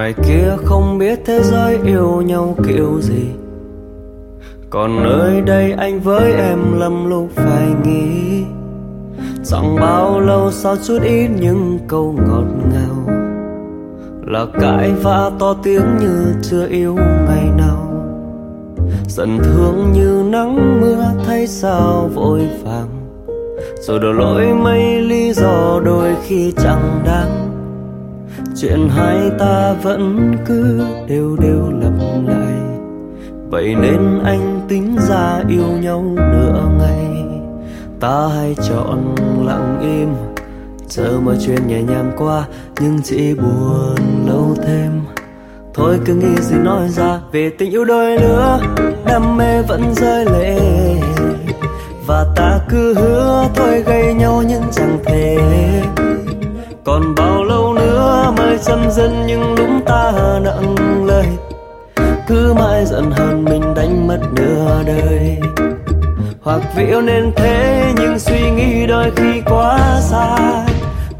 ngoài kia không biết thế giới yêu nhau kiểu gì. Còn nơi đây anh với em lầm lúc phải nghĩ. Chẳng bao lâu sau chút ít những câu ngọt ngào. Là cãi vã to tiếng như chưa yêu ngày nào. Giận thương như nắng mưa thấy sao vội vàng. Rồi đổ lỗi mấy lý do đôi khi chẳng đáng chuyện hai ta vẫn cứ đều đều lặp lại. Vậy nên anh tính ra yêu nhau nửa ngày. Ta hay chọn lặng im, chờ mọi chuyện nhẹ nhàng qua, nhưng chỉ buồn lâu thêm. Thôi cứ nghĩ gì nói ra về tình yêu đôi lứa, đam mê vẫn rơi lệ. Và ta cứ hứa thôi gây nhau nhưng chẳng thể. Còn nữa dân nhưng lúng ta nặng lời. Cứ mãi giận hờn mình đánh mất nửa đời. Hoặc vì yêu nên thế nhưng suy nghĩ đôi khi quá xa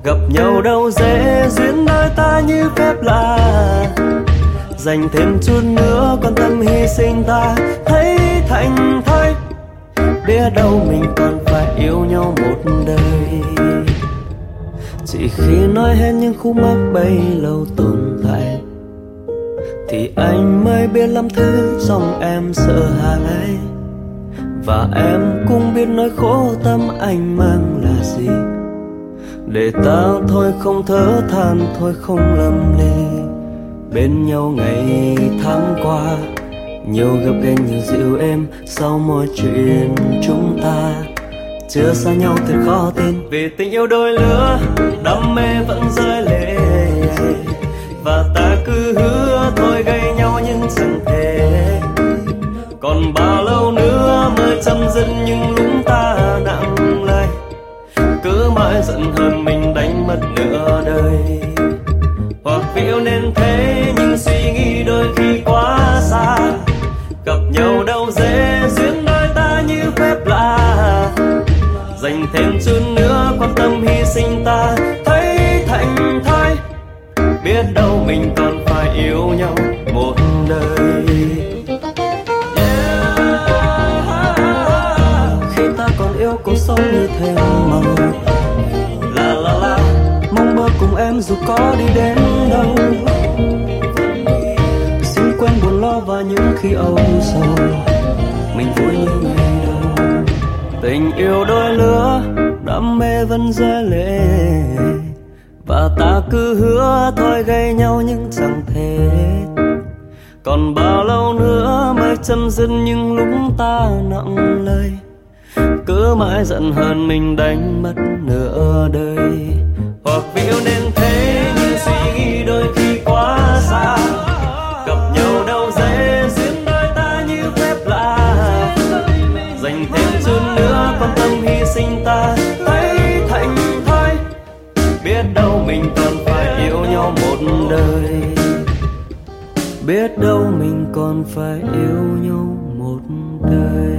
gặp nhau đâu dễ duyên đôi ta như phép lạ. Dành thêm chút nữa con tâm hy sinh ta. Thấy thành thơi biết đâu mình còn phải yêu nhau một đời chỉ khi nói hết những khúc mắc bấy lâu tồn tại, thì anh mới biết lắm thứ trong em sợ hãi. Và em cũng biết nỗi khổ tâm anh mang là gì. Để ta thôi không thở than, thôi không lầm lì. Bên nhau ngày tháng qua, nhiều gặp gỡ nhiều dịu êm sau mọi chuyện chúng ta chưa xa nhau thật khó tin. Vì tình yêu đôi lứa, đam mê vẫn rơi lệ. Và ta cứ hứa thôi gây nhau nhưng chẳng thể. Còn bao lâu nữa mới chấm dứt những lúc ta nặng lời. Cứ mãi giận hơn mình đánh mất nữa dành thêm chút nữa, quan tâm hy sinh ta, thấy thành thai. Biết đâu mình còn phải yêu nhau một đời. Khi ta còn yêu cuộc sống như thế màu la la la. Mong mơ cùng em dù có đi đến đâu. Xin quên buồn lo và những khi âu sầu tình yêu đôi lứa, đam mê vẫn dễ lệ và ta cứ hứa thôi gây nhau nhưng chẳng thể. Còn bao lâu nữa mới chấm dứt những lúc ta nặng lời? Cứ mãi giận hờn mình đánh mất nửa đời. Hoặc vì yêu nên sinh ta, thấy thành thơi biết đâu mình còn phải yêu nhau một đời. Biết đâu mình còn phải yêu nhau một đời.